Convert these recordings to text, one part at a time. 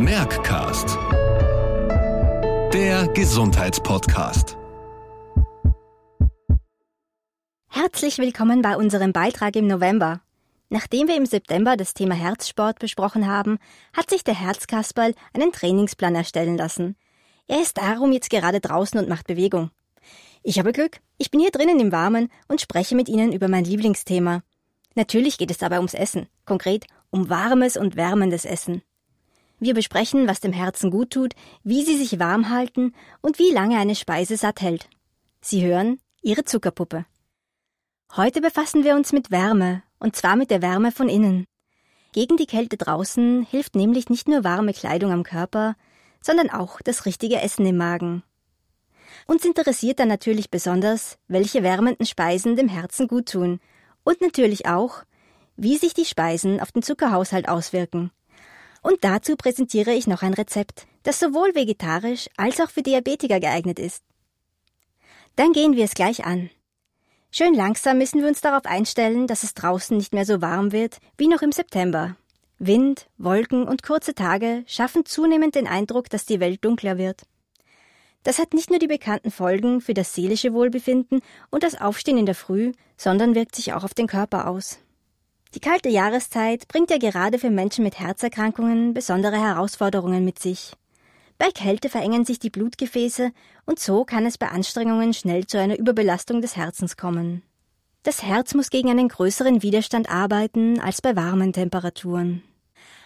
Merckcast. Der Gesundheitspodcast. Herzlich willkommen bei unserem Beitrag im November. Nachdem wir im September das Thema Herzsport besprochen haben, hat sich der Herzkasperl einen Trainingsplan erstellen lassen. Er ist darum jetzt gerade draußen und macht Bewegung. Ich habe Glück, ich bin hier drinnen im Warmen und spreche mit Ihnen über mein Lieblingsthema. Natürlich geht es dabei ums Essen, konkret um warmes und wärmendes Essen. Wir besprechen, was dem Herzen gut tut, wie sie sich warm halten und wie lange eine Speise satt hält. Sie hören Ihre Zuckerpuppe. Heute befassen wir uns mit Wärme, und zwar mit der Wärme von innen. Gegen die Kälte draußen hilft nämlich nicht nur warme Kleidung am Körper, sondern auch das richtige Essen im Magen. Uns interessiert dann natürlich besonders, welche wärmenden Speisen dem Herzen gut tun und natürlich auch, wie sich die Speisen auf den Zuckerhaushalt auswirken. Und dazu präsentiere ich noch ein Rezept, das sowohl vegetarisch als auch für Diabetiker geeignet ist. Dann gehen wir es gleich an. Schön langsam müssen wir uns darauf einstellen, dass es draußen nicht mehr so warm wird wie noch im September. Wind, Wolken und kurze Tage schaffen zunehmend den Eindruck, dass die Welt dunkler wird. Das hat nicht nur die bekannten Folgen für das seelische Wohlbefinden und das Aufstehen in der Früh, sondern wirkt sich auch auf den Körper aus. Die kalte Jahreszeit bringt ja gerade für Menschen mit Herzerkrankungen besondere Herausforderungen mit sich. Bei Kälte verengen sich die Blutgefäße und so kann es bei Anstrengungen schnell zu einer Überbelastung des Herzens kommen. Das Herz muss gegen einen größeren Widerstand arbeiten als bei warmen Temperaturen.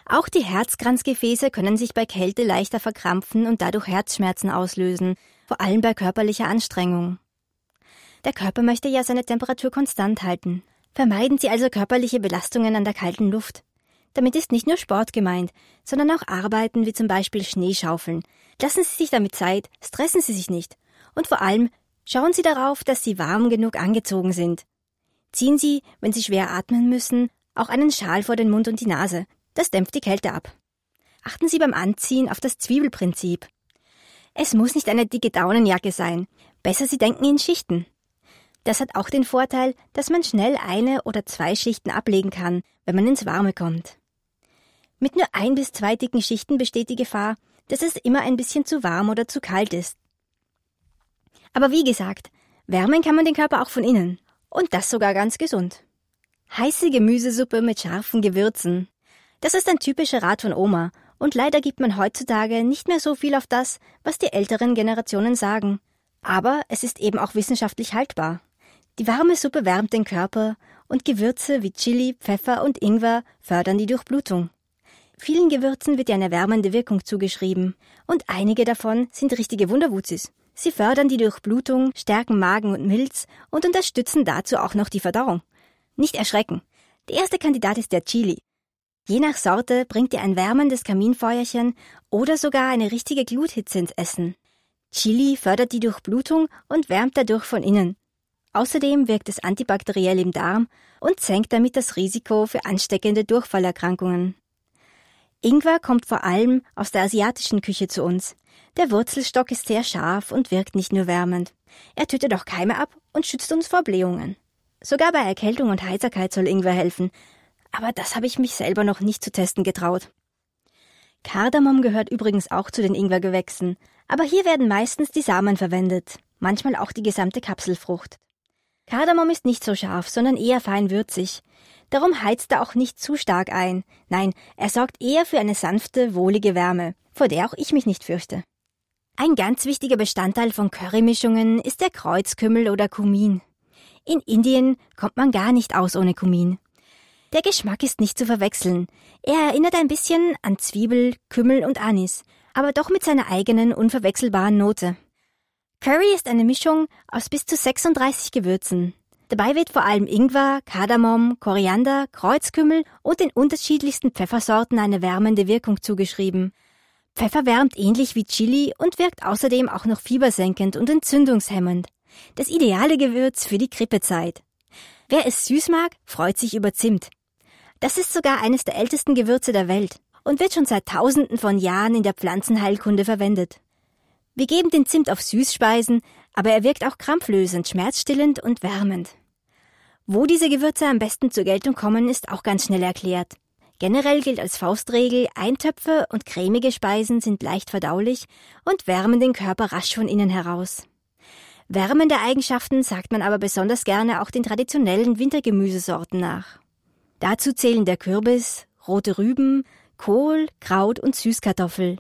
Auch die Herzkranzgefäße können sich bei Kälte leichter verkrampfen und dadurch Herzschmerzen auslösen, vor allem bei körperlicher Anstrengung. Der Körper möchte ja seine Temperatur konstant halten. Vermeiden Sie also körperliche Belastungen an der kalten Luft. Damit ist nicht nur Sport gemeint, sondern auch Arbeiten wie zum Beispiel Schneeschaufeln. Lassen Sie sich damit Zeit, stressen Sie sich nicht. Und vor allem schauen Sie darauf, dass Sie warm genug angezogen sind. Ziehen Sie, wenn Sie schwer atmen müssen, auch einen Schal vor den Mund und die Nase. Das dämpft die Kälte ab. Achten Sie beim Anziehen auf das Zwiebelprinzip. Es muss nicht eine dicke Daunenjacke sein. Besser Sie denken in Schichten. Das hat auch den Vorteil, dass man schnell eine oder zwei Schichten ablegen kann, wenn man ins Warme kommt. Mit nur ein bis zwei dicken Schichten besteht die Gefahr, dass es immer ein bisschen zu warm oder zu kalt ist. Aber wie gesagt, wärmen kann man den Körper auch von innen. Und das sogar ganz gesund. Heiße Gemüsesuppe mit scharfen Gewürzen. Das ist ein typischer Rat von Oma, und leider gibt man heutzutage nicht mehr so viel auf das, was die älteren Generationen sagen. Aber es ist eben auch wissenschaftlich haltbar. Die warme Suppe wärmt den Körper und Gewürze wie Chili, Pfeffer und Ingwer fördern die Durchblutung. Vielen Gewürzen wird ja eine wärmende Wirkung zugeschrieben und einige davon sind richtige Wunderwuzis. Sie fördern die Durchblutung, stärken Magen und Milz und unterstützen dazu auch noch die Verdauung. Nicht erschrecken. Der erste Kandidat ist der Chili. Je nach Sorte bringt ihr ein wärmendes Kaminfeuerchen oder sogar eine richtige Gluthitze ins Essen. Chili fördert die Durchblutung und wärmt dadurch von innen. Außerdem wirkt es antibakteriell im Darm und senkt damit das Risiko für ansteckende Durchfallerkrankungen. Ingwer kommt vor allem aus der asiatischen Küche zu uns. Der Wurzelstock ist sehr scharf und wirkt nicht nur wärmend. Er tötet auch Keime ab und schützt uns vor Blähungen. Sogar bei Erkältung und Heiserkeit soll Ingwer helfen. Aber das habe ich mich selber noch nicht zu testen getraut. Kardamom gehört übrigens auch zu den Ingwergewächsen, aber hier werden meistens die Samen verwendet, manchmal auch die gesamte Kapselfrucht. Kardamom ist nicht so scharf, sondern eher fein würzig. Darum heizt er auch nicht zu stark ein. Nein, er sorgt eher für eine sanfte, wohlige Wärme, vor der auch ich mich nicht fürchte. Ein ganz wichtiger Bestandteil von Currymischungen ist der Kreuzkümmel oder Kumin. In Indien kommt man gar nicht aus ohne Kumin. Der Geschmack ist nicht zu verwechseln. Er erinnert ein bisschen an Zwiebel, Kümmel und Anis, aber doch mit seiner eigenen unverwechselbaren Note. Curry ist eine Mischung aus bis zu 36 Gewürzen. Dabei wird vor allem Ingwer, Kardamom, Koriander, Kreuzkümmel und den unterschiedlichsten Pfeffersorten eine wärmende Wirkung zugeschrieben. Pfeffer wärmt ähnlich wie Chili und wirkt außerdem auch noch fiebersenkend und entzündungshemmend. Das ideale Gewürz für die Grippezeit. Wer es süß mag, freut sich über Zimt. Das ist sogar eines der ältesten Gewürze der Welt und wird schon seit Tausenden von Jahren in der Pflanzenheilkunde verwendet. Wir geben den Zimt auf Süßspeisen, aber er wirkt auch krampflösend, schmerzstillend und wärmend. Wo diese Gewürze am besten zur Geltung kommen, ist auch ganz schnell erklärt. Generell gilt als Faustregel, Eintöpfe und cremige Speisen sind leicht verdaulich und wärmen den Körper rasch von innen heraus. Wärmende Eigenschaften sagt man aber besonders gerne auch den traditionellen Wintergemüsesorten nach. Dazu zählen der Kürbis, rote Rüben, Kohl, Kraut und Süßkartoffel.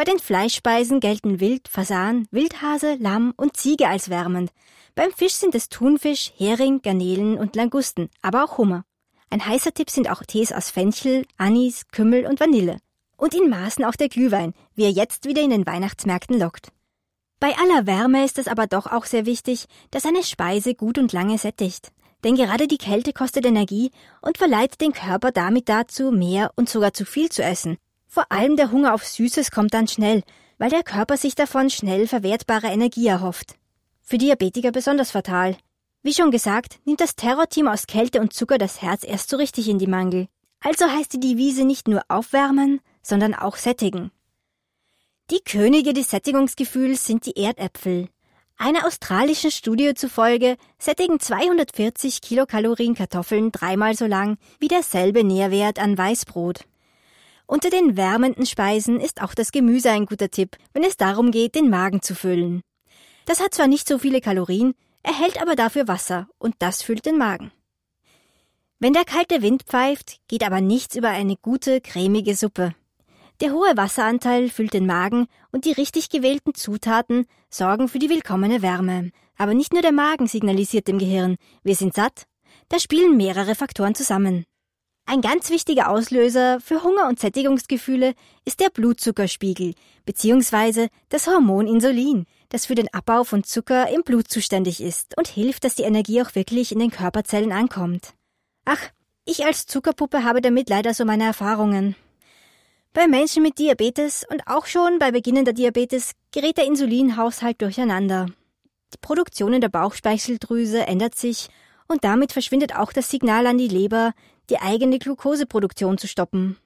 Bei den Fleischspeisen gelten Wild, Fasan, Wildhase, Lamm und Ziege als wärmend. Beim Fisch sind es Thunfisch, Hering, Garnelen und Langusten, aber auch Hummer. Ein heißer Tipp sind auch Tees aus Fenchel, Anis, Kümmel und Vanille. Und in Maßen auch der Glühwein, wie er jetzt wieder in den Weihnachtsmärkten lockt. Bei aller Wärme ist es aber doch auch sehr wichtig, dass eine Speise gut und lange sättigt. Denn gerade die Kälte kostet Energie und verleitet den Körper damit dazu, mehr und sogar zu viel zu essen. Vor allem der Hunger auf Süßes kommt dann schnell, weil der Körper sich davon schnell verwertbare Energie erhofft. Für Diabetiker besonders fatal. Wie schon gesagt, nimmt das Terrorteam aus Kälte und Zucker das Herz erst so richtig in die Mangel. Also heißt die Devise nicht nur aufwärmen, sondern auch sättigen. Die Könige des Sättigungsgefühls sind die Erdäpfel. Einer australischen Studie zufolge sättigen 240 Kilokalorien Kartoffeln dreimal so lang wie derselbe Nährwert an Weißbrot. Unter den wärmenden Speisen ist auch das Gemüse ein guter Tipp, wenn es darum geht, den Magen zu füllen. Das hat zwar nicht so viele Kalorien, erhält aber dafür Wasser und das füllt den Magen. Wenn der kalte Wind pfeift, geht aber nichts über eine gute, cremige Suppe. Der hohe Wasseranteil füllt den Magen und die richtig gewählten Zutaten sorgen für die willkommene Wärme. Aber nicht nur der Magen signalisiert dem Gehirn, wir sind satt. Da spielen mehrere Faktoren zusammen. Ein ganz wichtiger Auslöser für Hunger und Sättigungsgefühle ist der Blutzuckerspiegel bzw. das Hormon Insulin das für den Abbau von Zucker im Blut zuständig ist und hilft, dass die Energie auch wirklich in den Körperzellen ankommt. Ach, ich als Zuckerpuppe habe damit leider so meine Erfahrungen. Bei Menschen mit Diabetes und auch schon bei beginnender Diabetes gerät der Insulinhaushalt durcheinander. Die Produktion in der Bauchspeicheldrüse ändert sich und damit verschwindet auch das Signal an die Leber, die eigene Glukoseproduktion zu stoppen.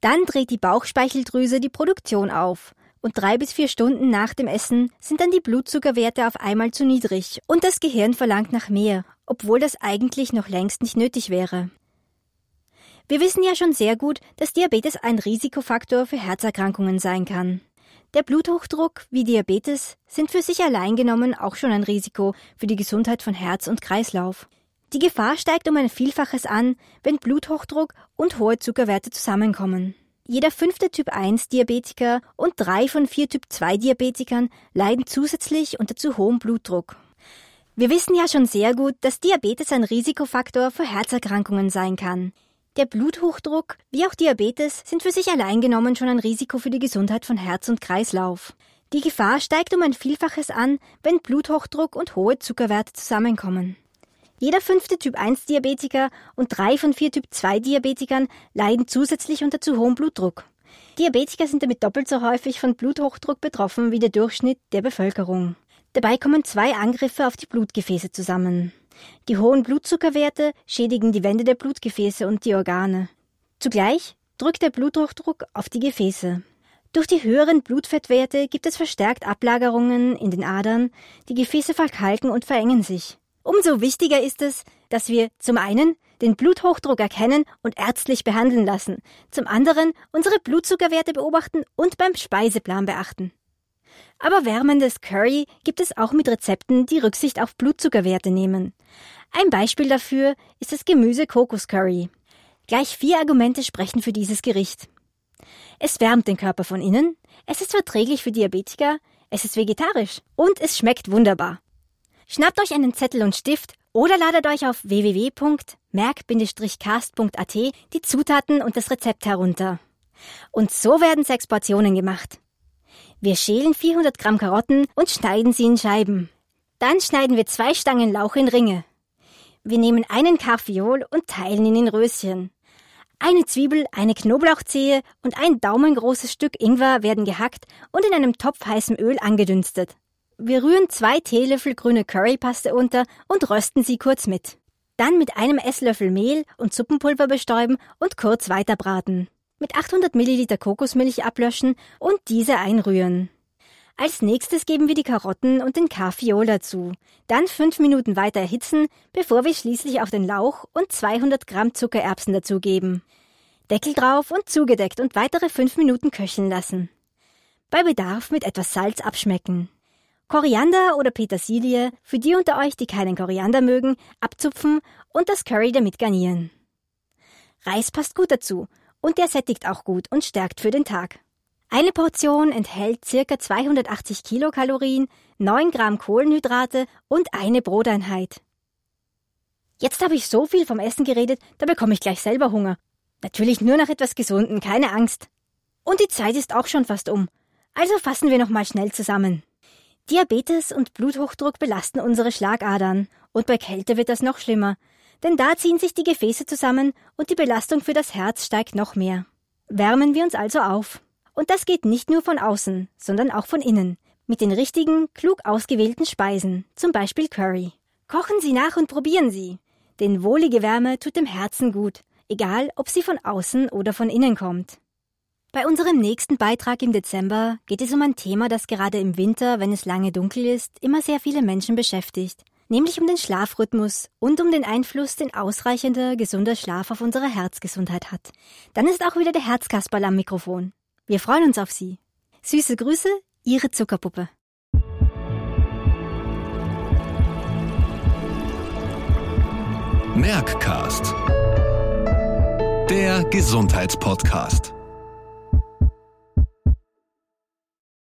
Dann dreht die Bauchspeicheldrüse die Produktion auf und drei bis vier Stunden nach dem Essen sind dann die Blutzuckerwerte auf einmal zu niedrig und das Gehirn verlangt nach mehr, obwohl das eigentlich noch längst nicht nötig wäre. Wir wissen ja schon sehr gut, dass Diabetes ein Risikofaktor für Herzerkrankungen sein kann. Der Bluthochdruck wie Diabetes sind für sich allein genommen auch schon ein Risiko für die Gesundheit von Herz und Kreislauf. Die Gefahr steigt um ein Vielfaches an, wenn Bluthochdruck und hohe Zuckerwerte zusammenkommen. Jeder fünfte Typ 1 Diabetiker und drei von vier Typ 2 Diabetikern leiden zusätzlich unter zu hohem Blutdruck. Wir wissen ja schon sehr gut, dass Diabetes ein Risikofaktor für Herzerkrankungen sein kann. Der Bluthochdruck wie auch Diabetes sind für sich allein genommen schon ein Risiko für die Gesundheit von Herz und Kreislauf. Die Gefahr steigt um ein Vielfaches an, wenn Bluthochdruck und hohe Zuckerwerte zusammenkommen. Jeder fünfte Typ 1 Diabetiker und drei von vier Typ 2 Diabetikern leiden zusätzlich unter zu hohem Blutdruck. Diabetiker sind damit doppelt so häufig von Bluthochdruck betroffen wie der Durchschnitt der Bevölkerung. Dabei kommen zwei Angriffe auf die Blutgefäße zusammen. Die hohen Blutzuckerwerte schädigen die Wände der Blutgefäße und die Organe. Zugleich drückt der Bluthochdruck auf die Gefäße. Durch die höheren Blutfettwerte gibt es verstärkt Ablagerungen in den Adern, die Gefäße verkalken und verengen sich. Umso wichtiger ist es, dass wir zum einen den Bluthochdruck erkennen und ärztlich behandeln lassen, zum anderen unsere Blutzuckerwerte beobachten und beim Speiseplan beachten. Aber wärmendes Curry gibt es auch mit Rezepten, die Rücksicht auf Blutzuckerwerte nehmen. Ein Beispiel dafür ist das Gemüse Kokoscurry. Gleich vier Argumente sprechen für dieses Gericht. Es wärmt den Körper von innen, es ist verträglich für Diabetiker, es ist vegetarisch und es schmeckt wunderbar. Schnappt euch einen Zettel und Stift oder ladet euch auf www.merk-cast.at die Zutaten und das Rezept herunter. Und so werden sechs Portionen gemacht. Wir schälen 400 Gramm Karotten und schneiden sie in Scheiben. Dann schneiden wir zwei Stangen Lauch in Ringe. Wir nehmen einen Karfiol und teilen ihn in Röschen. Eine Zwiebel, eine Knoblauchzehe und ein daumengroßes Stück Ingwer werden gehackt und in einem Topf heißem Öl angedünstet. Wir rühren zwei Teelöffel grüne Currypaste unter und rösten sie kurz mit. Dann mit einem Esslöffel Mehl und Suppenpulver bestäuben und kurz weiterbraten. Mit 800 Milliliter Kokosmilch ablöschen und diese einrühren. Als nächstes geben wir die Karotten und den Kaffeeol dazu. Dann fünf Minuten weiter erhitzen, bevor wir schließlich auf den Lauch und 200 Gramm Zuckererbsen dazugeben. Deckel drauf und zugedeckt und weitere fünf Minuten köcheln lassen. Bei Bedarf mit etwas Salz abschmecken. Koriander oder Petersilie, für die unter euch, die keinen Koriander mögen, abzupfen und das Curry damit garnieren. Reis passt gut dazu und der sättigt auch gut und stärkt für den Tag. Eine Portion enthält ca. 280 Kilokalorien, 9 Gramm Kohlenhydrate und eine Broteinheit. Jetzt habe ich so viel vom Essen geredet, da bekomme ich gleich selber Hunger. Natürlich nur nach etwas Gesunden, keine Angst. Und die Zeit ist auch schon fast um. Also fassen wir nochmal schnell zusammen. Diabetes und Bluthochdruck belasten unsere Schlagadern. Und bei Kälte wird das noch schlimmer. Denn da ziehen sich die Gefäße zusammen und die Belastung für das Herz steigt noch mehr. Wärmen wir uns also auf. Und das geht nicht nur von außen, sondern auch von innen. Mit den richtigen, klug ausgewählten Speisen, zum Beispiel Curry. Kochen Sie nach und probieren Sie. Denn wohlige Wärme tut dem Herzen gut, egal ob sie von außen oder von innen kommt. Bei unserem nächsten Beitrag im Dezember geht es um ein Thema, das gerade im Winter, wenn es lange dunkel ist, immer sehr viele Menschen beschäftigt, nämlich um den Schlafrhythmus und um den Einfluss, den ausreichender, gesunder Schlaf auf unsere Herzgesundheit hat. Dann ist auch wieder der Herzkasperl am Mikrofon. Wir freuen uns auf Sie. Süße Grüße, Ihre Zuckerpuppe. Merckcast. Der Gesundheitspodcast.